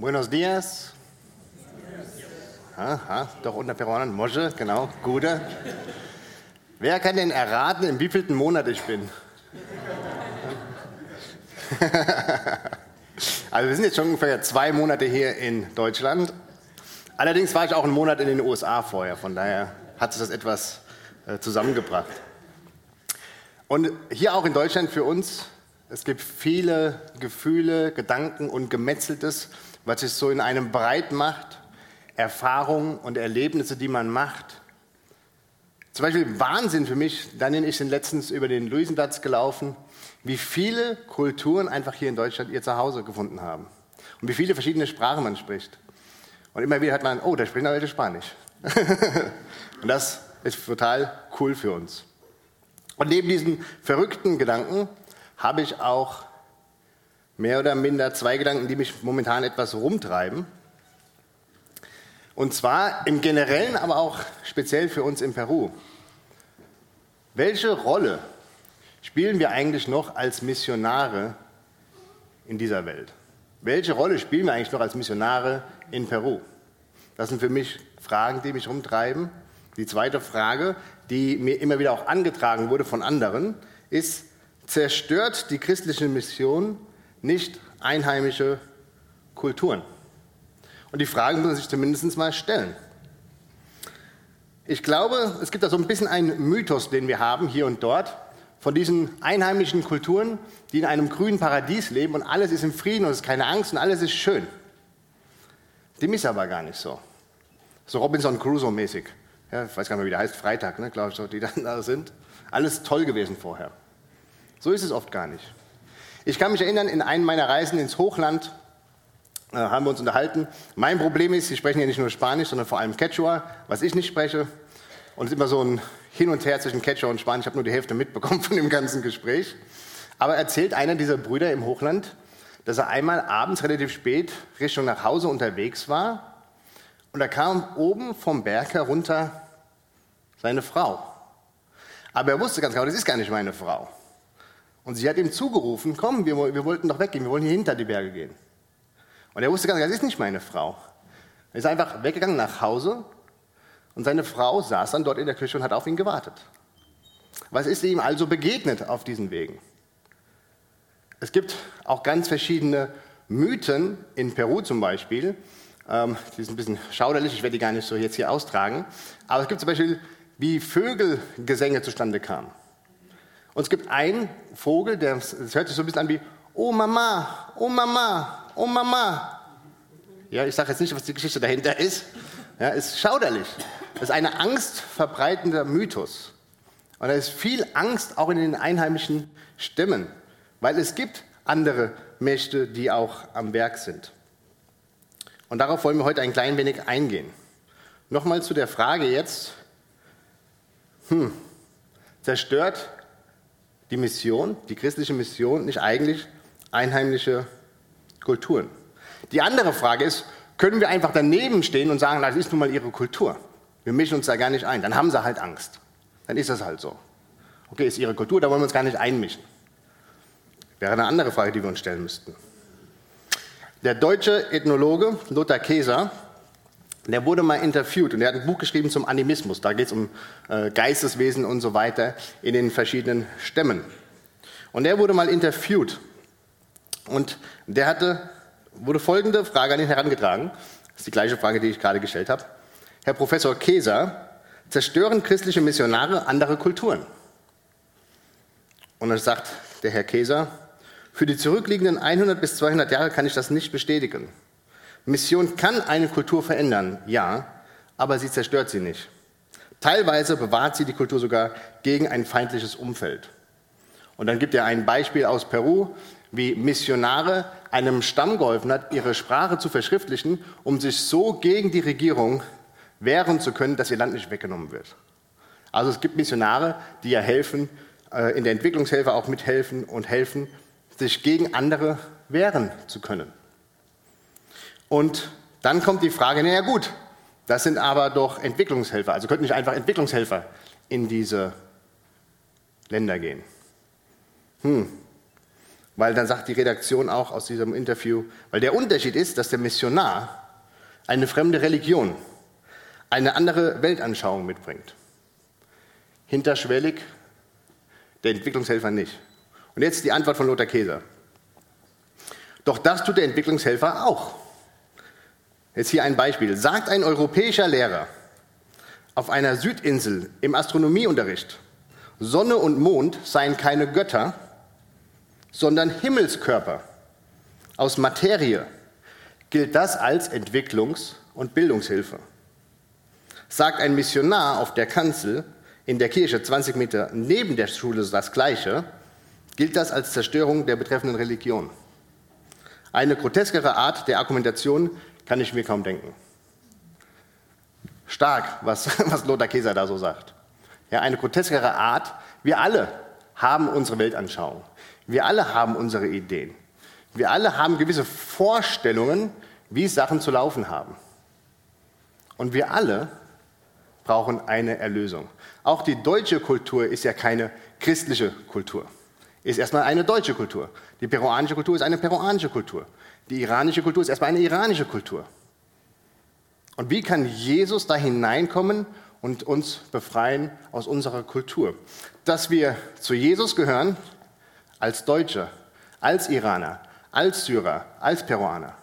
Buenos dias. Aha, doch unter Peruanern. Mosche, genau, Gute. Wer kann denn erraten, in wievielten Monat ich bin? also wir sind jetzt schon ungefähr zwei Monate hier in Deutschland. Allerdings war ich auch einen Monat in den USA vorher, von daher hat sich das etwas äh, zusammengebracht. Und hier auch in Deutschland für uns, es gibt viele Gefühle, Gedanken und Gemetzeltes, was sich so in einem breit macht, Erfahrungen und Erlebnisse, die man macht. Zum Beispiel Wahnsinn für mich, Daniel und ich sind letztens über den Luisenplatz gelaufen, wie viele Kulturen einfach hier in Deutschland ihr Zuhause gefunden haben. Und wie viele verschiedene Sprachen man spricht. Und immer wieder hat man, oh, da sprechen welche Spanisch. und das ist total cool für uns. Und neben diesen verrückten Gedanken habe ich auch mehr oder minder zwei Gedanken, die mich momentan etwas rumtreiben. Und zwar im Generellen, aber auch speziell für uns in Peru. Welche Rolle spielen wir eigentlich noch als Missionare in dieser Welt? Welche Rolle spielen wir eigentlich noch als Missionare in Peru? Das sind für mich Fragen, die mich rumtreiben. Die zweite Frage, die mir immer wieder auch angetragen wurde von anderen, ist, zerstört die christliche Mission nicht einheimische Kulturen? Und die Fragen muss man sich zumindest mal stellen. Ich glaube, es gibt da so ein bisschen einen Mythos, den wir haben hier und dort, von diesen einheimischen Kulturen, die in einem grünen Paradies leben und alles ist im Frieden und es ist keine Angst und alles ist schön. Dem ist aber gar nicht so. So Robinson Crusoe-mäßig. Ja, ich weiß gar nicht mehr, wie der heißt, Freitag, ne, glaube ich, so, die dann da sind. Alles toll gewesen vorher. So ist es oft gar nicht. Ich kann mich erinnern, in einem meiner Reisen ins Hochland äh, haben wir uns unterhalten. Mein Problem ist, Sie sprechen ja nicht nur Spanisch, sondern vor allem Quechua, was ich nicht spreche. Und es ist immer so ein Hin und Her zwischen Quechua und Spanisch. Ich habe nur die Hälfte mitbekommen von dem ganzen Gespräch. Aber erzählt einer dieser Brüder im Hochland, dass er einmal abends relativ spät Richtung nach Hause unterwegs war und da kam oben vom Berg herunter seine Frau. Aber er wusste ganz genau, das ist gar nicht meine Frau. Und sie hat ihm zugerufen, komm, wir, wir wollten doch weggehen, wir wollen hier hinter die Berge gehen. Und er wusste ganz genau, das ist nicht meine Frau. Er ist einfach weggegangen nach Hause und seine Frau saß dann dort in der Küche und hat auf ihn gewartet. Was ist ihm also begegnet auf diesen Wegen? Es gibt auch ganz verschiedene Mythen in Peru zum Beispiel, ähm, die sind ein bisschen schauderlich, ich werde die gar nicht so jetzt hier austragen. Aber es gibt zum Beispiel, wie Vögelgesänge zustande kamen. Und es gibt einen Vogel, der, das hört sich so ein bisschen an wie Oh Mama, oh Mama, oh Mama. Ja, ich sage jetzt nicht, was die Geschichte dahinter ist. Ja, ist schauderlich. Das ist ein angstverbreitender Mythos. Und da ist viel Angst auch in den einheimischen Stämmen, weil es gibt andere Mächte, die auch am Werk sind. Und darauf wollen wir heute ein klein wenig eingehen. Nochmal zu der Frage jetzt, hm, zerstört die Mission, die christliche Mission, nicht eigentlich einheimische Kulturen? Die andere Frage ist, können wir einfach daneben stehen und sagen, das ist nun mal ihre Kultur. Wir mischen uns da gar nicht ein. Dann haben sie halt Angst. Dann ist das halt so. Okay, ist ihre Kultur, da wollen wir uns gar nicht einmischen. Wäre eine andere Frage, die wir uns stellen müssten. Der deutsche Ethnologe Lothar Keser, der wurde mal interviewt und er hat ein Buch geschrieben zum Animismus. Da geht es um äh, Geisteswesen und so weiter in den verschiedenen Stämmen. Und er wurde mal interviewt und der hatte, wurde folgende Frage an ihn herangetragen. Das ist die gleiche Frage, die ich gerade gestellt habe. Herr Professor Keser, zerstören christliche Missionare andere Kulturen? Und dann sagt der Herr Keser, für die zurückliegenden 100 bis 200 Jahre kann ich das nicht bestätigen. Mission kann eine Kultur verändern, ja, aber sie zerstört sie nicht. Teilweise bewahrt sie die Kultur sogar gegen ein feindliches Umfeld. Und dann gibt er ein Beispiel aus Peru, wie Missionare einem Stamm geholfen hat, ihre Sprache zu verschriftlichen, um sich so gegen die Regierung wehren zu können, dass ihr Land nicht weggenommen wird. Also es gibt Missionare, die ja helfen, äh, in der Entwicklungshilfe auch mithelfen und helfen, sich gegen andere wehren zu können. Und dann kommt die Frage, naja gut, das sind aber doch Entwicklungshelfer, also könnten nicht einfach Entwicklungshelfer in diese Länder gehen. Hm. weil dann sagt die Redaktion auch aus diesem Interview, weil der Unterschied ist, dass der Missionar eine fremde Religion, eine andere Weltanschauung mitbringt. Hinterschwellig, der Entwicklungshelfer nicht. Und jetzt die Antwort von Lothar Käser. Doch das tut der Entwicklungshelfer auch. Jetzt hier ein Beispiel. Sagt ein europäischer Lehrer auf einer Südinsel im Astronomieunterricht, Sonne und Mond seien keine Götter, sondern Himmelskörper aus Materie, gilt das als Entwicklungs- und Bildungshilfe. Sagt ein Missionar auf der Kanzel in der Kirche 20 Meter neben der Schule das Gleiche, gilt das als Zerstörung der betreffenden Religion. Eine groteskere Art der Argumentation kann ich mir kaum denken. Stark, was, was Lothar Käser da so sagt. Ja, eine groteskere Art. Wir alle haben unsere Weltanschauung. Wir alle haben unsere Ideen. Wir alle haben gewisse Vorstellungen, wie Sachen zu laufen haben. Und wir alle brauchen eine Erlösung. Auch die deutsche Kultur ist ja keine christliche Kultur. Ist erstmal eine deutsche Kultur. Die peruanische Kultur ist eine peruanische Kultur. Die iranische Kultur ist erstmal eine iranische Kultur. Und wie kann Jesus da hineinkommen und uns befreien aus unserer Kultur? Dass wir zu Jesus gehören, als Deutsche, als Iraner, als Syrer, als Peruaner.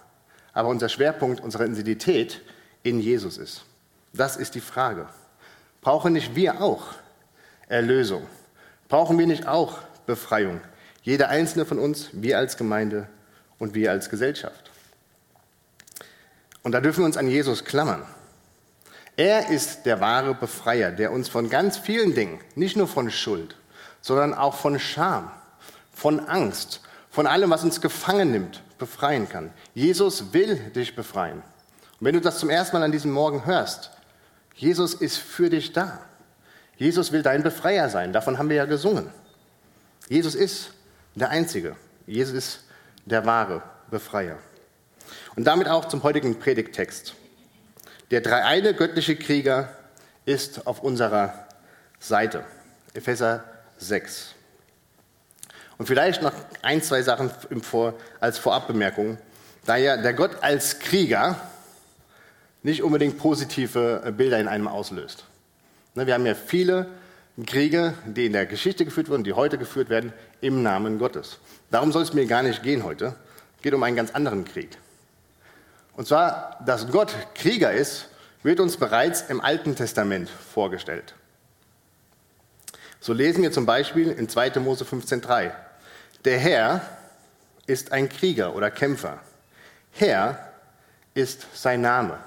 Aber unser Schwerpunkt, unsere Identität in Jesus ist. Das ist die Frage. Brauchen nicht wir auch Erlösung? Brauchen wir nicht auch Befreiung? Jeder einzelne von uns, wir als Gemeinde und wir als Gesellschaft. Und da dürfen wir uns an Jesus klammern. Er ist der wahre Befreier, der uns von ganz vielen Dingen, nicht nur von Schuld, sondern auch von Scham, von Angst, von allem, was uns gefangen nimmt, befreien kann. Jesus will dich befreien. Und wenn du das zum ersten Mal an diesem Morgen hörst, Jesus ist für dich da. Jesus will dein Befreier sein. Davon haben wir ja gesungen. Jesus ist der Einzige. Jesus ist der wahre Befreier. Und damit auch zum heutigen Predigttext. Der dreieine göttliche Krieger ist auf unserer Seite. Epheser 6. Und vielleicht noch ein, zwei Sachen als Vorabbemerkung. Da ja der Gott als Krieger nicht unbedingt positive äh, Bilder in einem auslöst. Ne, wir haben ja viele Kriege, die in der Geschichte geführt wurden, die heute geführt werden, im Namen Gottes. Darum soll es mir gar nicht gehen heute. Es geht um einen ganz anderen Krieg. Und zwar, dass Gott Krieger ist, wird uns bereits im Alten Testament vorgestellt. So lesen wir zum Beispiel in 2. Mose 15,3. Der Herr ist ein Krieger oder Kämpfer. Herr ist sein Name.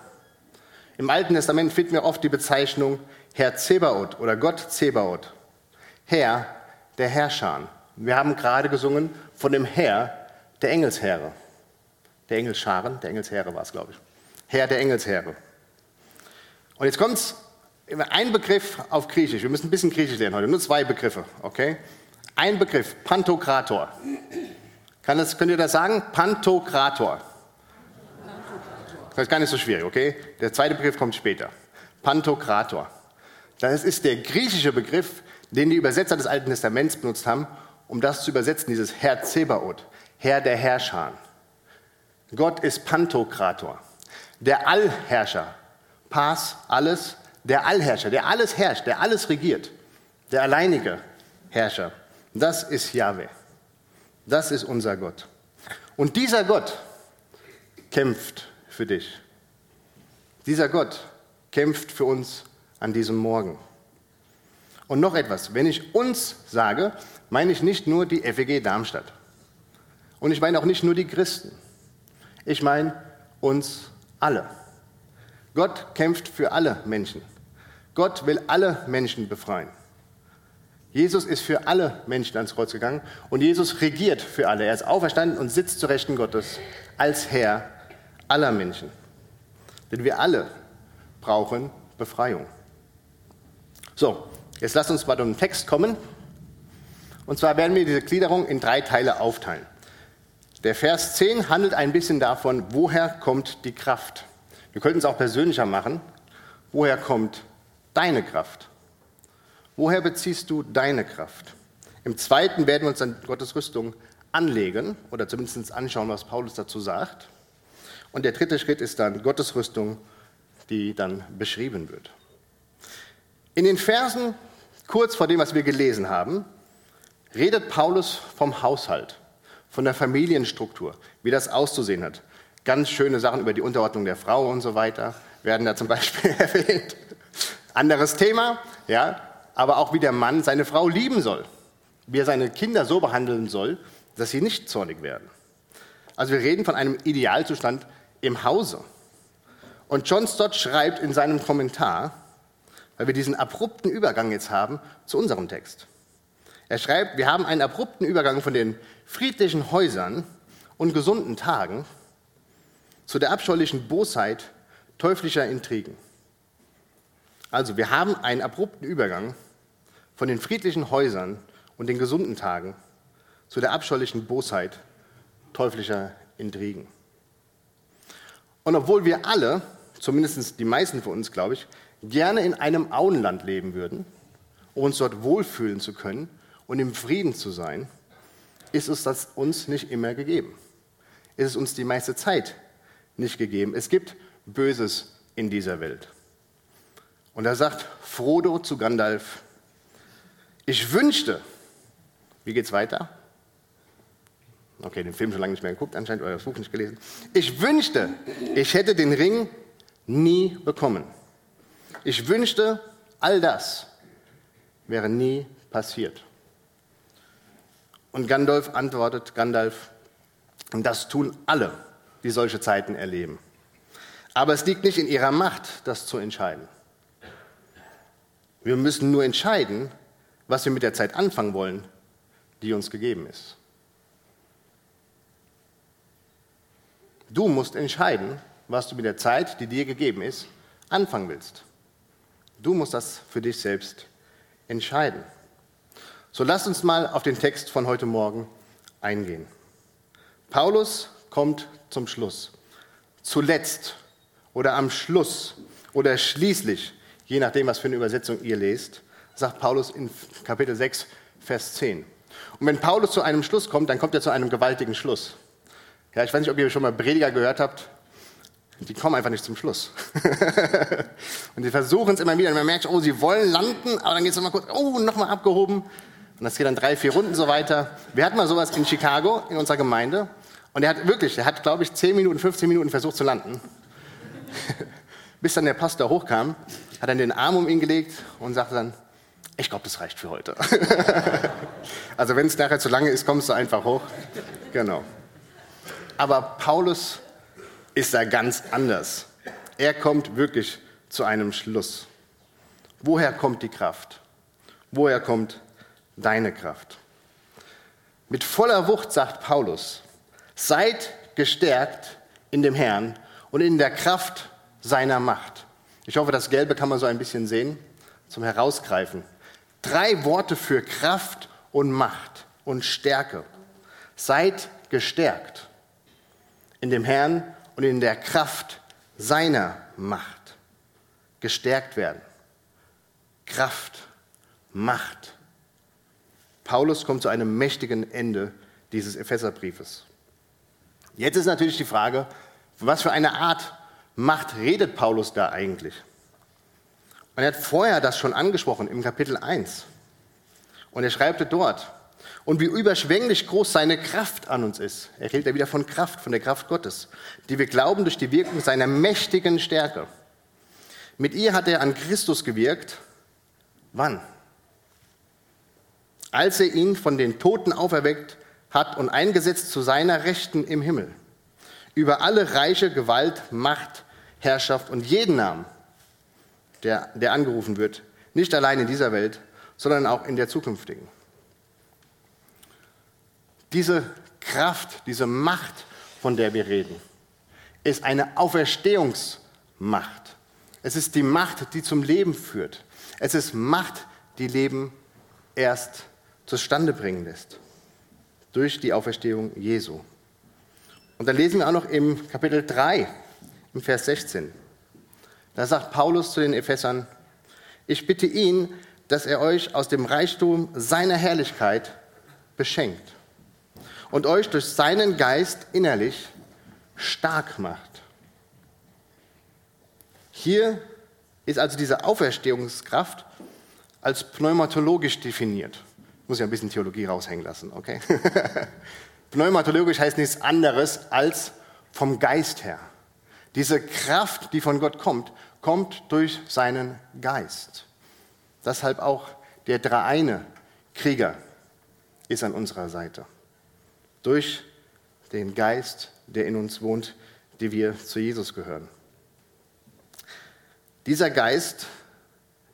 Im Alten Testament finden wir oft die Bezeichnung Herr Zebaoth oder Gott Zebaoth. Herr der Herrscher. Wir haben gerade gesungen von dem Herr der Engelsheere. Der Engelscharen, der Engelsheere war es, glaube ich. Herr der Engelsheere. Und jetzt kommt ein Begriff auf Griechisch. Wir müssen ein bisschen Griechisch lernen heute, nur zwei Begriffe, okay? Ein Begriff, Pantokrator. Kann das, könnt ihr das sagen? Pantokrator. Das ist gar nicht so schwierig, okay? Der zweite Begriff kommt später. Pantokrator. Das ist der griechische Begriff, den die Übersetzer des Alten Testaments benutzt haben, um das zu übersetzen, dieses Herr Zebaoth, Herr der Herrscher. Gott ist Pantokrator, der Allherrscher. Pas, alles, der Allherrscher, der alles herrscht, der alles regiert, der alleinige Herrscher. Das ist Yahweh. Das ist unser Gott. Und dieser Gott kämpft für dich. Dieser Gott kämpft für uns an diesem Morgen. Und noch etwas, wenn ich uns sage, meine ich nicht nur die FEG Darmstadt. Und ich meine auch nicht nur die Christen. Ich meine uns alle. Gott kämpft für alle Menschen. Gott will alle Menschen befreien. Jesus ist für alle Menschen ans Kreuz gegangen und Jesus regiert für alle. Er ist auferstanden und sitzt zu Rechten Gottes als Herr aller Menschen. Denn wir alle brauchen Befreiung. So, jetzt lasst uns mal zum Text kommen. Und zwar werden wir diese Gliederung in drei Teile aufteilen. Der Vers 10 handelt ein bisschen davon, woher kommt die Kraft. Wir könnten es auch persönlicher machen. Woher kommt deine Kraft? Woher beziehst du deine Kraft? Im zweiten werden wir uns an Gottes Rüstung anlegen oder zumindest anschauen, was Paulus dazu sagt. Und der dritte Schritt ist dann Gottes Rüstung, die dann beschrieben wird. In den Versen kurz vor dem, was wir gelesen haben, redet Paulus vom Haushalt, von der Familienstruktur, wie das auszusehen hat. Ganz schöne Sachen über die Unterordnung der Frau und so weiter werden da zum Beispiel erwähnt. Anderes Thema, ja, aber auch wie der Mann seine Frau lieben soll, wie er seine Kinder so behandeln soll, dass sie nicht zornig werden. Also wir reden von einem Idealzustand im Hause. Und John Stott schreibt in seinem Kommentar, weil wir diesen abrupten Übergang jetzt haben zu unserem Text. Er schreibt, wir haben einen abrupten Übergang von den friedlichen Häusern und gesunden Tagen zu der abscheulichen Bosheit teuflischer Intrigen. Also, wir haben einen abrupten Übergang von den friedlichen Häusern und den gesunden Tagen zu der abscheulichen Bosheit teuflischer Intrigen. Und obwohl wir alle, zumindest die meisten von uns, glaube ich, gerne in einem Auenland leben würden, um uns dort wohlfühlen zu können und im Frieden zu sein, ist es das uns nicht immer gegeben. Ist es uns die meiste Zeit nicht gegeben. Es gibt Böses in dieser Welt. Und da sagt Frodo zu Gandalf, ich wünschte, wie geht's weiter? Okay, den Film schon lange nicht mehr geguckt, anscheinend, das Buch nicht gelesen. Ich wünschte, ich hätte den Ring nie bekommen. Ich wünschte, all das wäre nie passiert. Und Gandalf antwortet, Gandalf, das tun alle, die solche Zeiten erleben. Aber es liegt nicht in ihrer Macht, das zu entscheiden. Wir müssen nur entscheiden, was wir mit der Zeit anfangen wollen, die uns gegeben ist. Du musst entscheiden, was du mit der Zeit, die dir gegeben ist, anfangen willst. Du musst das für dich selbst entscheiden. So lasst uns mal auf den Text von heute Morgen eingehen. Paulus kommt zum Schluss. Zuletzt oder am Schluss oder schließlich, je nachdem, was für eine Übersetzung ihr lest, sagt Paulus in Kapitel 6, Vers 10. Und wenn Paulus zu einem Schluss kommt, dann kommt er zu einem gewaltigen Schluss. Ja, ich weiß nicht, ob ihr schon mal Prediger gehört habt. Die kommen einfach nicht zum Schluss. und sie versuchen es immer wieder. Und man merkt, oh, sie wollen landen, aber dann geht es immer kurz, oh, nochmal abgehoben. Und das geht dann drei, vier Runden so weiter. Wir hatten mal sowas in Chicago, in unserer Gemeinde. Und er hat wirklich, er hat, glaube ich, 10 Minuten, 15 Minuten versucht zu landen. Bis dann der Pastor hochkam, hat dann den Arm um ihn gelegt und sagte dann, ich glaube, das reicht für heute. also wenn es nachher zu lange ist, kommst du einfach hoch. Genau. Aber Paulus ist da ganz anders. Er kommt wirklich zu einem Schluss. Woher kommt die Kraft? Woher kommt deine Kraft? Mit voller Wucht sagt Paulus, seid gestärkt in dem Herrn und in der Kraft seiner Macht. Ich hoffe, das Gelbe kann man so ein bisschen sehen zum Herausgreifen. Drei Worte für Kraft und Macht und Stärke. Seid gestärkt in dem Herrn und in der Kraft seiner Macht. Gestärkt werden. Kraft, Macht. Paulus kommt zu einem mächtigen Ende dieses Epheserbriefes. Jetzt ist natürlich die Frage, was für eine Art Macht redet Paulus da eigentlich? Und er hat vorher das schon angesprochen im Kapitel 1. Und er schreibt dort, und wie überschwänglich groß seine Kraft an uns ist. Er redet ja wieder von Kraft, von der Kraft Gottes, die wir glauben durch die Wirkung seiner mächtigen Stärke. Mit ihr hat er an Christus gewirkt. Wann? Als er ihn von den Toten auferweckt hat und eingesetzt zu seiner Rechten im Himmel. Über alle reiche Gewalt, Macht, Herrschaft und jeden Namen, der, der angerufen wird, nicht allein in dieser Welt, sondern auch in der zukünftigen. Diese Kraft, diese Macht, von der wir reden, ist eine Auferstehungsmacht. Es ist die Macht, die zum Leben führt. Es ist Macht, die Leben erst zustande bringen lässt. Durch die Auferstehung Jesu. Und dann lesen wir auch noch im Kapitel 3, im Vers 16. Da sagt Paulus zu den Ephesern, ich bitte ihn, dass er euch aus dem Reichtum seiner Herrlichkeit beschenkt und euch durch seinen Geist innerlich stark macht. Hier ist also diese Auferstehungskraft als pneumatologisch definiert. Muss ja ein bisschen Theologie raushängen lassen, okay? Pneumatologisch heißt nichts anderes als vom Geist her. Diese Kraft, die von Gott kommt, kommt durch seinen Geist. Deshalb auch der dreieine Krieger ist an unserer Seite. Durch den Geist, der in uns wohnt, die wir zu Jesus gehören. Dieser Geist,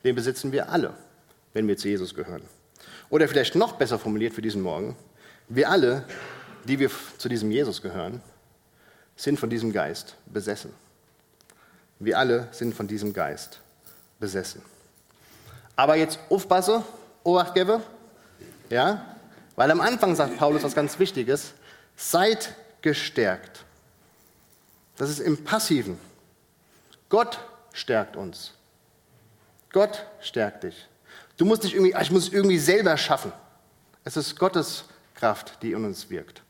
den besitzen wir alle, wenn wir zu Jesus gehören. Oder vielleicht noch besser formuliert für diesen Morgen, wir alle, die wir zu diesem Jesus gehören, sind von diesem Geist besessen. Wir alle sind von diesem Geist besessen. Aber jetzt aufpasse, Obacht gebe, ja, weil am Anfang sagt Paulus was ganz Wichtiges, seid gestärkt. Das ist im Passiven. Gott stärkt uns. Gott stärkt dich. Du musst nicht irgendwie, ich muss es irgendwie selber schaffen. Es ist Gottes Kraft, die in uns wirkt.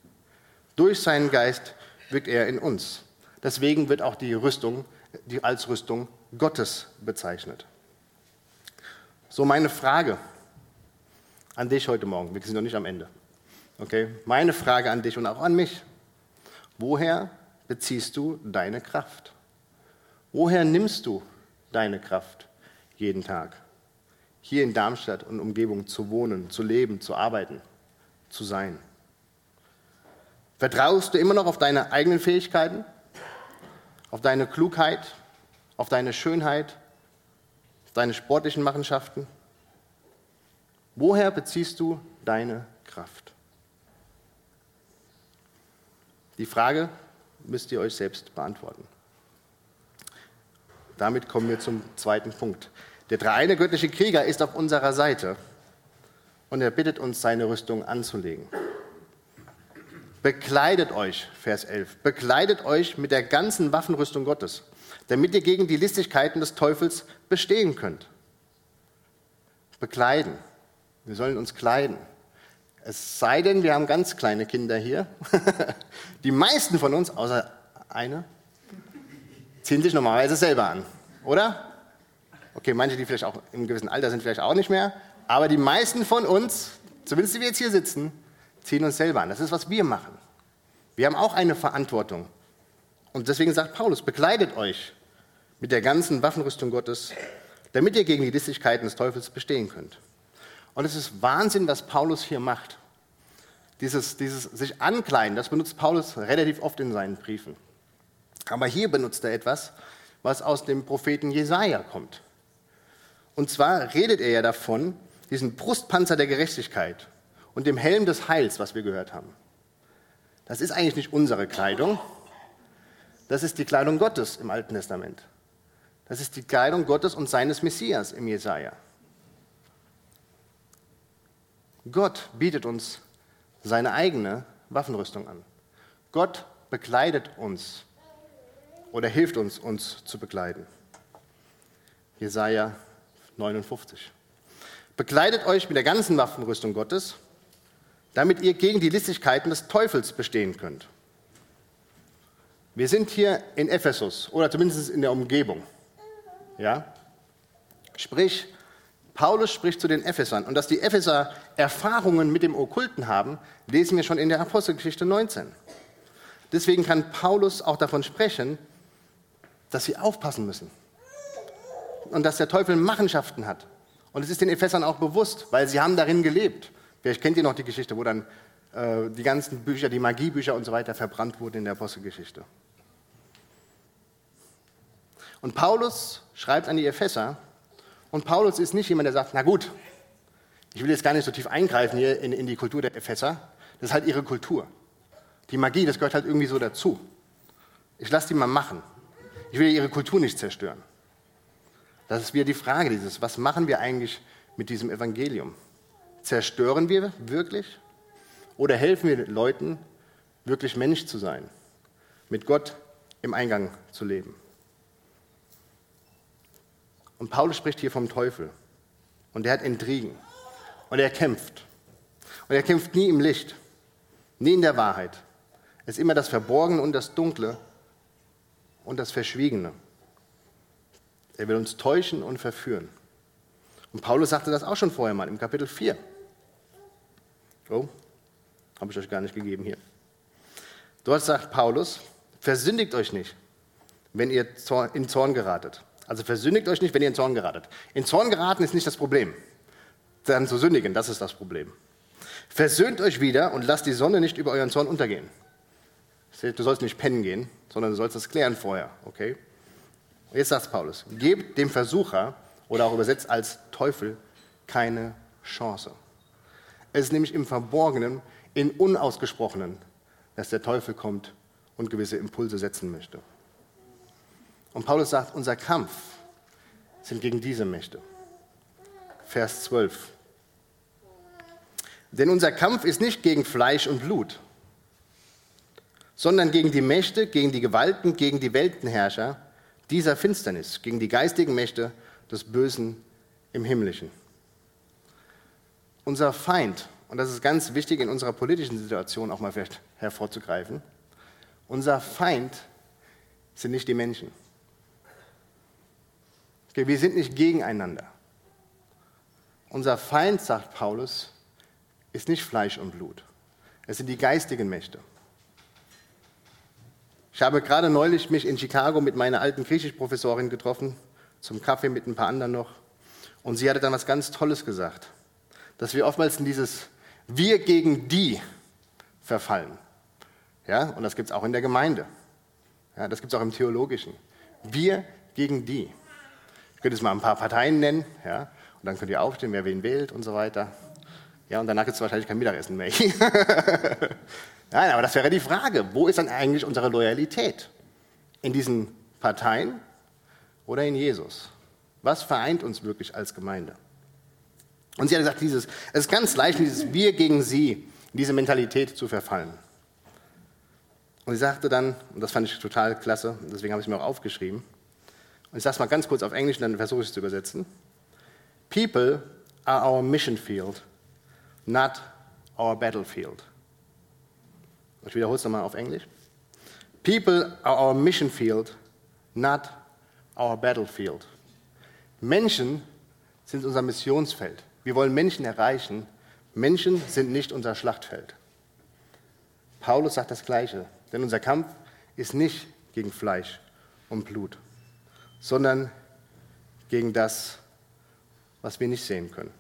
Durch seinen Geist wirkt er in uns. Deswegen wird auch die Rüstung die als Rüstung Gottes bezeichnet. So meine Frage an dich heute Morgen, wir sind noch nicht am Ende. Okay? Meine Frage an dich und auch an mich. Woher beziehst du deine Kraft? Woher nimmst du deine Kraft jeden Tag? Hier in Darmstadt und Umgebung zu wohnen, zu leben, zu arbeiten, zu sein. Vertraust du immer noch auf deine eigenen Fähigkeiten? Auf deine Klugheit? Auf deine Schönheit? Auf deine sportlichen Machenschaften? Woher beziehst du deine Kraft? Die Frage müsst ihr euch selbst beantworten. Damit kommen wir zum zweiten Punkt. Der dreieine göttliche Krieger ist auf unserer Seite und er bittet uns, seine Rüstung anzulegen. Bekleidet euch, Vers 11, bekleidet euch mit der ganzen Waffenrüstung Gottes, damit ihr gegen die Listigkeiten des Teufels bestehen könnt. Bekleiden. Wir sollen uns kleiden. Es sei denn, wir haben ganz kleine Kinder hier. Die meisten von uns, außer eine, ziehen sich normalerweise selber an, oder? Okay, manche, die vielleicht auch im gewissen Alter sind, vielleicht auch nicht mehr. Aber die meisten von uns, zumindest die wir jetzt hier sitzen, ziehen uns selber an. Das ist, was wir machen. Wir haben auch eine Verantwortung. Und deswegen sagt Paulus, bekleidet euch mit der ganzen Waffenrüstung Gottes, damit ihr gegen die Listigkeiten des Teufels bestehen könnt. Und es ist Wahnsinn, was Paulus hier macht. Dieses, dieses sich ankleiden, das benutzt Paulus relativ oft in seinen Briefen. Aber hier benutzt er etwas, was aus dem Propheten Jesaja kommt. Und zwar redet er ja davon, diesen Brustpanzer der Gerechtigkeit und dem Helm des Heils, was wir gehört haben. Das ist eigentlich nicht unsere Kleidung. Das ist die Kleidung Gottes im Alten Testament. Das ist die Kleidung Gottes und seines Messias im Jesaja. Gott bietet uns seine eigene Waffenrüstung an. Gott bekleidet uns oder hilft uns, uns zu bekleiden. Jesaja 59. Bekleidet euch mit der ganzen Waffenrüstung Gottes, damit ihr gegen die Listigkeiten des Teufels bestehen könnt. Wir sind hier in Ephesus oder zumindest in der Umgebung. Ja? Sprich, Paulus spricht zu den Ephesern und dass die Epheser Erfahrungen mit dem Okkulten haben, lesen wir schon in der Apostelgeschichte 19. Deswegen kann Paulus auch davon sprechen, dass sie aufpassen müssen und dass der Teufel Machenschaften hat. Und es ist den Ephesern auch bewusst, weil sie haben darin gelebt. Vielleicht kennt ihr noch die Geschichte, wo dann äh, die ganzen Bücher, die Magiebücher und so weiter verbrannt wurden in der Apostelgeschichte. Und Paulus schreibt an die Epheser, und Paulus ist nicht jemand, der sagt, na gut, ich will jetzt gar nicht so tief eingreifen hier in, in die Kultur der Epheser, das ist halt ihre Kultur. Die Magie, das gehört halt irgendwie so dazu. Ich lasse die mal machen. Ich will ihre Kultur nicht zerstören. Das ist wieder die Frage dieses, was machen wir eigentlich mit diesem Evangelium? Zerstören wir wirklich? Oder helfen wir Leuten, wirklich Mensch zu sein, mit Gott im Eingang zu leben? Und Paulus spricht hier vom Teufel. Und er hat Intrigen. Und er kämpft. Und er kämpft nie im Licht. nie in der Wahrheit. Es ist immer das Verborgene und das Dunkle und das Verschwiegene. Er will uns täuschen und verführen. Und Paulus sagte das auch schon vorher mal im Kapitel 4. Oh, habe ich euch gar nicht gegeben hier. Dort sagt Paulus, versündigt euch nicht, wenn ihr in Zorn geratet. Also versündigt euch nicht, wenn ihr in Zorn geratet. In Zorn geraten ist nicht das Problem. Dann zu sündigen, das ist das Problem. Versöhnt euch wieder und lasst die Sonne nicht über euren Zorn untergehen. Du sollst nicht pennen gehen, sondern du sollst das klären vorher, okay? Jetzt sagt Paulus, gebt dem Versucher oder auch übersetzt als Teufel keine Chance. Es ist nämlich im Verborgenen, in Unausgesprochenen, dass der Teufel kommt und gewisse Impulse setzen möchte. Und Paulus sagt, unser Kampf sind gegen diese Mächte. Vers 12. Denn unser Kampf ist nicht gegen Fleisch und Blut, sondern gegen die Mächte, gegen die Gewalten, gegen die Weltenherrscher dieser Finsternis, gegen die geistigen Mächte des Bösen im Himmlischen. Unser Feind, und das ist ganz wichtig in unserer politischen Situation auch mal vielleicht hervorzugreifen, unser Feind sind nicht die Menschen. Okay, wir sind nicht gegeneinander. Unser Feind, sagt Paulus, ist nicht Fleisch und Blut. Es sind die geistigen Mächte. Ich habe gerade neulich mich in Chicago mit meiner alten Griechischprofessorin getroffen, zum Kaffee mit ein paar anderen noch. Und sie hatte dann was ganz Tolles gesagt, dass wir oftmals in dieses Wir gegen die verfallen. Ja, und das gibt es auch in der Gemeinde. Ja, das gibt es auch im Theologischen. Wir gegen die. Könnte jetzt mal ein paar Parteien nennen, ja, und dann könnt ihr aufstehen, wer wen wählt und so weiter. Ja, und danach gibt es wahrscheinlich kein Mittagessen mehr. Nein, aber das wäre die Frage. Wo ist dann eigentlich unsere Loyalität? In diesen Parteien oder in Jesus? Was vereint uns wirklich als Gemeinde? Und sie hat gesagt, dieses, es ist ganz leicht, dieses Wir gegen Sie, diese Mentalität zu verfallen. Und sie sagte dann, und das fand ich total klasse, deswegen habe ich es mir auch aufgeschrieben, ich sage es mal ganz kurz auf Englisch, dann versuche ich es zu übersetzen. People are our mission field, not our battlefield. Ich wiederhole es nochmal auf Englisch. People are our mission field, not our battlefield. Menschen sind unser Missionsfeld. Wir wollen Menschen erreichen. Menschen sind nicht unser Schlachtfeld. Paulus sagt das Gleiche, denn unser Kampf ist nicht gegen Fleisch und Blut, sondern gegen das, was wir nicht sehen können.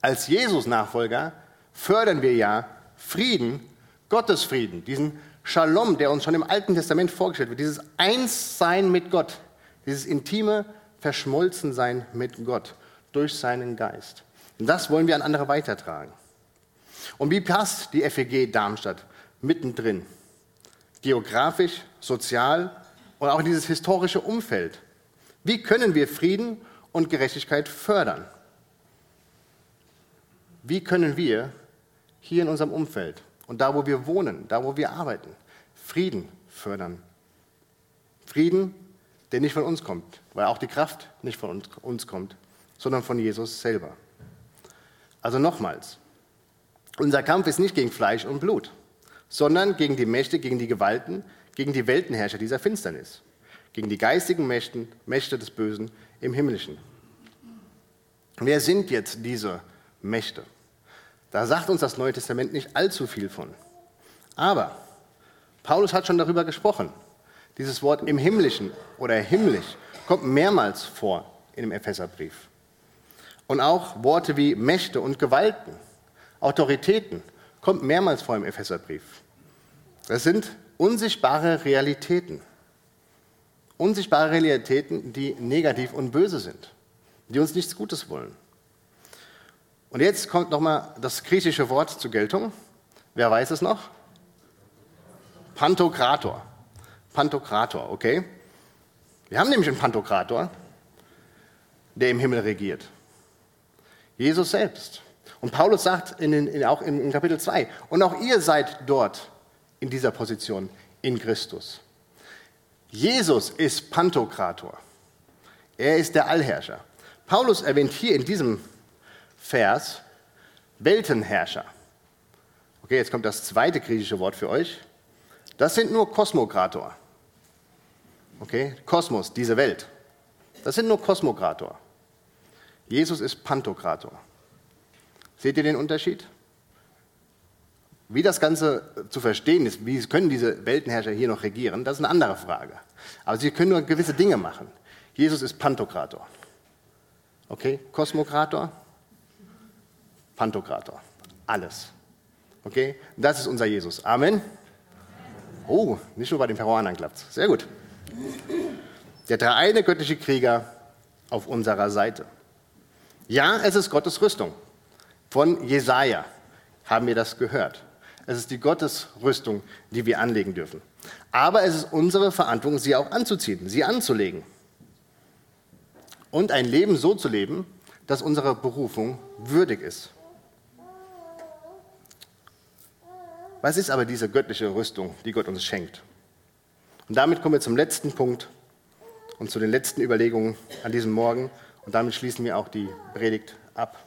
Als Jesus-Nachfolger fördern wir ja Frieden, Gottes Frieden, diesen Shalom, der uns schon im Alten Testament vorgestellt wird, dieses Einssein mit Gott, dieses intime Verschmolzensein mit Gott durch seinen Geist. Und das wollen wir an andere weitertragen. Und wie passt die FEG Darmstadt mittendrin? Geografisch, sozial und auch in dieses historische Umfeld. Wie können wir Frieden und Gerechtigkeit fördern? Wie können wir hier in unserem Umfeld und da, wo wir wohnen, da, wo wir arbeiten, Frieden fördern. Frieden, der nicht von uns kommt, weil auch die Kraft nicht von uns kommt, sondern von Jesus selber. Also nochmals, unser Kampf ist nicht gegen Fleisch und Blut, sondern gegen die Mächte, gegen die Gewalten, gegen die Weltenherrscher dieser Finsternis, gegen die geistigen Mächten, Mächte des Bösen im Himmlischen. Wer sind jetzt diese Mächte? Da sagt uns das Neue Testament nicht allzu viel von. Aber Paulus hat schon darüber gesprochen. Dieses Wort im Himmlischen oder himmlisch kommt mehrmals vor in dem Epheserbrief. Und auch Worte wie Mächte und Gewalten, Autoritäten, kommt mehrmals vor im Epheserbrief. Das sind unsichtbare Realitäten. Unsichtbare Realitäten, die negativ und böse sind, die uns nichts Gutes wollen. Und jetzt kommt nochmal das griechische Wort zur Geltung. Wer weiß es noch? Pantokrator. Pantokrator, okay? Wir haben nämlich einen Pantokrator, der im Himmel regiert. Jesus selbst. Und Paulus sagt in in, auch in Kapitel 2, und auch ihr seid dort in dieser Position in Christus. Jesus ist Pantokrator. Er ist der Allherrscher. Paulus erwähnt hier in diesem Vers Weltenherrscher. Okay, jetzt kommt das zweite griechische Wort für euch. Das sind nur Kosmokrator. Okay, Kosmos, diese Welt. Das sind nur Kosmokrator. Jesus ist Pantokrator. Seht ihr den Unterschied? Wie das Ganze zu verstehen ist, wie können diese Weltenherrscher hier noch regieren, das ist eine andere Frage. Aber sie können nur gewisse Dinge machen. Jesus ist Pantokrator. Okay, Kosmokrator, Pantokrator. Alles. Okay, das ist unser Jesus. Amen. Oh, nicht nur bei den Peruanern klappt. Sehr gut. Der dreieine göttliche Krieger auf unserer Seite. Ja, es ist Gottes Rüstung. Von Jesaja haben wir das gehört. Es ist die Gottesrüstung, die wir anlegen dürfen. Aber es ist unsere Verantwortung, sie auch anzuziehen, sie anzulegen. Und ein Leben so zu leben, dass unsere Berufung würdig ist. Was ist aber diese göttliche Rüstung, die Gott uns schenkt? Und damit kommen wir zum letzten Punkt und zu den letzten Überlegungen an diesem Morgen. Und damit schließen wir auch die Predigt ab.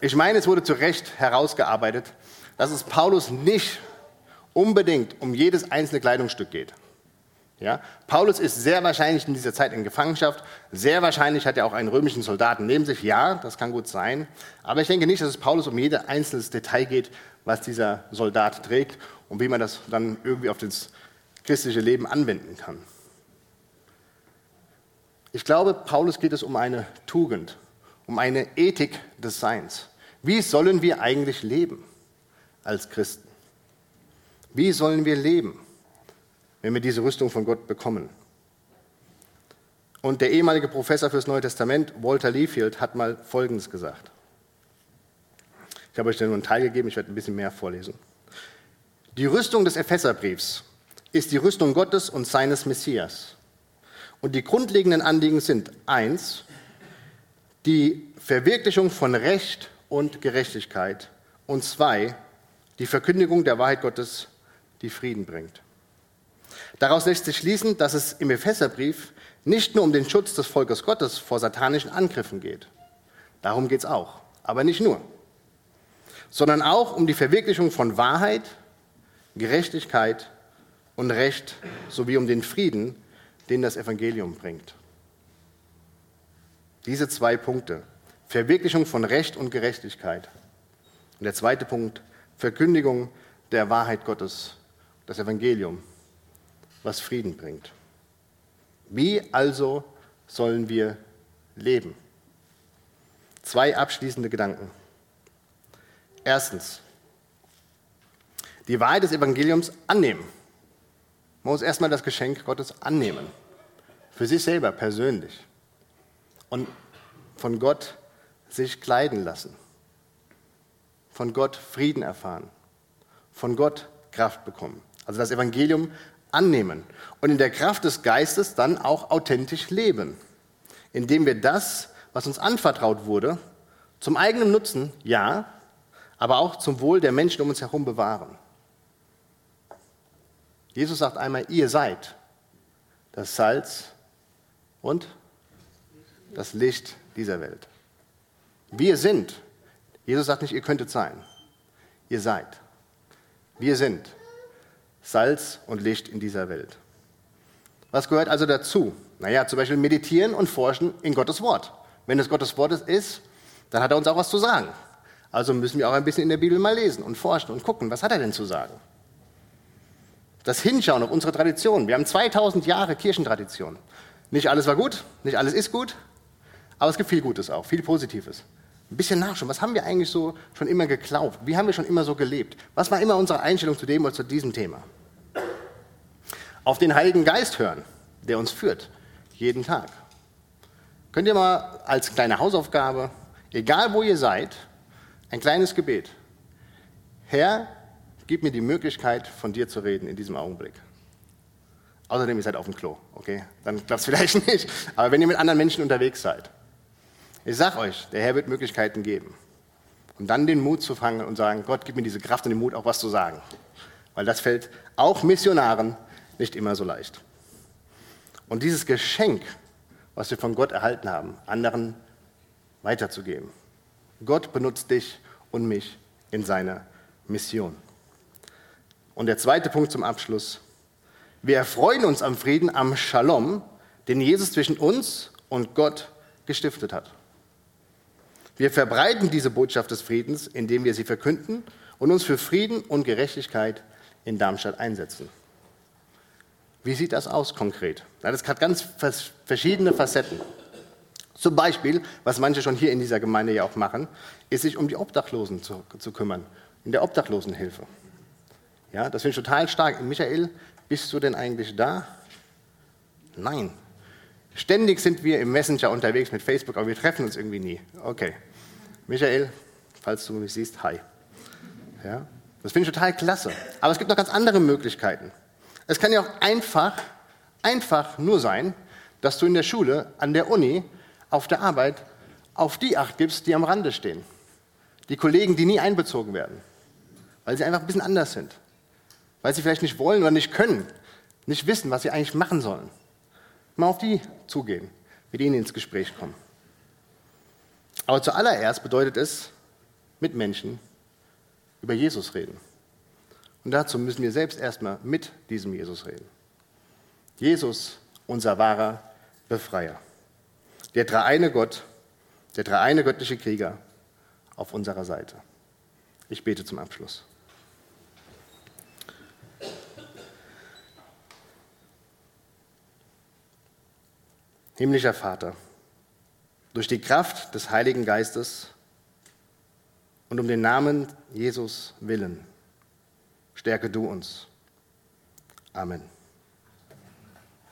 Ich meine, es wurde zu Recht herausgearbeitet, dass es Paulus nicht unbedingt um jedes einzelne Kleidungsstück geht. Ja? Paulus ist sehr wahrscheinlich in dieser Zeit in Gefangenschaft. Sehr wahrscheinlich hat er auch einen römischen Soldaten neben sich. Ja, das kann gut sein. Aber ich denke nicht, dass es Paulus um jedes einzelne Detail geht, was dieser Soldat trägt und wie man das dann irgendwie auf das christliche Leben anwenden kann. Ich glaube, Paulus geht es um eine Tugend, um eine Ethik des Seins. Wie sollen wir eigentlich leben als Christen? Wie sollen wir leben, wenn wir diese Rüstung von Gott bekommen? Und der ehemalige Professor fürs Neue Testament, Walter Leafield, hat mal Folgendes gesagt. Ich habe euch da nur einen Teil gegeben, ich werde ein bisschen mehr vorlesen. Die Rüstung des Epheserbriefs ist die Rüstung Gottes und seines Messias. Und die grundlegenden Anliegen sind eins, die Verwirklichung von Recht und Gerechtigkeit und zwei, die Verkündigung der Wahrheit Gottes, die Frieden bringt. Daraus lässt sich schließen, dass es im Epheserbrief nicht nur um den Schutz des Volkes Gottes vor satanischen Angriffen geht. Darum geht es auch, aber nicht nur. Sondern auch um die Verwirklichung von Wahrheit, Gerechtigkeit und Recht sowie um den Frieden, den das Evangelium bringt. Diese zwei Punkte Verwirklichung von Recht und Gerechtigkeit. Und der zweite Punkt, Verkündigung der Wahrheit Gottes, das Evangelium, was Frieden bringt. Wie also sollen wir leben? Zwei abschließende Gedanken. Erstens, die Wahrheit des Evangeliums annehmen. Man muss erstmal das Geschenk Gottes annehmen. Für sich selber, persönlich. Und von Gott sich kleiden lassen, von Gott Frieden erfahren, von Gott Kraft bekommen. Also das Evangelium annehmen und in der Kraft des Geistes dann auch authentisch leben, indem wir das, was uns anvertraut wurde, zum eigenen Nutzen, ja, aber auch zum Wohl der Menschen um uns herum bewahren. Jesus sagt einmal, ihr seid das Salz und das Licht dieser Welt. Wir sind. Jesus sagt nicht, ihr könntet sein. Ihr seid. Wir sind Salz und Licht in dieser Welt. Was gehört also dazu? Naja, zum Beispiel meditieren und forschen in Gottes Wort. Wenn es Gottes Wort ist, dann hat er uns auch was zu sagen. Also müssen wir auch ein bisschen in der Bibel mal lesen und forschen und gucken, was hat er denn zu sagen? Das Hinschauen auf unsere Tradition. Wir haben 2000 Jahre Kirchentradition. Nicht alles war gut, nicht alles ist gut, aber es gibt viel Gutes auch, viel Positives. Ein bisschen nachschauen, was haben wir eigentlich so schon immer geglaubt? Wie haben wir schon immer so gelebt? Was war immer unsere Einstellung zu dem oder zu diesem Thema? Auf den Heiligen Geist hören, der uns führt, jeden Tag. Könnt ihr mal als kleine Hausaufgabe, egal wo ihr seid, ein kleines Gebet. Herr, gib mir die Möglichkeit, von dir zu reden in diesem Augenblick. Außerdem, ihr seid auf dem Klo, okay? Dann klappt es vielleicht nicht. Aber wenn ihr mit anderen Menschen unterwegs seid, ich sage euch, der Herr wird Möglichkeiten geben. Und dann den Mut zu fangen und sagen, Gott, gib mir diese Kraft und den Mut, auch was zu sagen. Weil das fällt auch Missionaren nicht immer so leicht. Und dieses Geschenk, was wir von Gott erhalten haben, anderen weiterzugeben. Gott benutzt dich und mich in seiner Mission. Und der zweite Punkt zum Abschluss. Wir erfreuen uns am Frieden, am Shalom, den Jesus zwischen uns und Gott gestiftet hat. Wir verbreiten diese Botschaft des Friedens, indem wir sie verkünden und uns für Frieden und Gerechtigkeit in Darmstadt einsetzen. Wie sieht das aus konkret? Das hat ganz verschiedene Facetten. Zum Beispiel, was manche schon hier in dieser Gemeinde ja auch machen, ist sich um die Obdachlosen zu, zu kümmern, in der Obdachlosenhilfe. Ja, das finde ich total stark. Michael, bist du denn eigentlich da? Nein. Ständig sind wir im Messenger unterwegs mit Facebook, aber wir treffen uns irgendwie nie. Okay. Michael, falls du mich siehst, hi. Ja, das finde ich total klasse. Aber es gibt noch ganz andere Möglichkeiten. Es kann ja auch einfach, einfach nur sein, dass du in der Schule, an der Uni, auf der Arbeit auf die Acht gibst, die am Rande stehen. Die Kollegen, die nie einbezogen werden, weil sie einfach ein bisschen anders sind. Weil sie vielleicht nicht wollen oder nicht können, nicht wissen, was sie eigentlich machen sollen. Mal auf die zugehen, mit ihnen ins Gespräch kommen. Aber zuallererst bedeutet es, mit Menschen über Jesus reden. Und dazu müssen wir selbst erstmal mit diesem Jesus reden. Jesus, unser wahrer Befreier. Der dreieine Gott, der dreieine göttliche Krieger auf unserer Seite. Ich bete zum Abschluss. Himmlischer Vater, durch die Kraft des Heiligen Geistes und um den Namen Jesus willen, stärke du uns. Amen.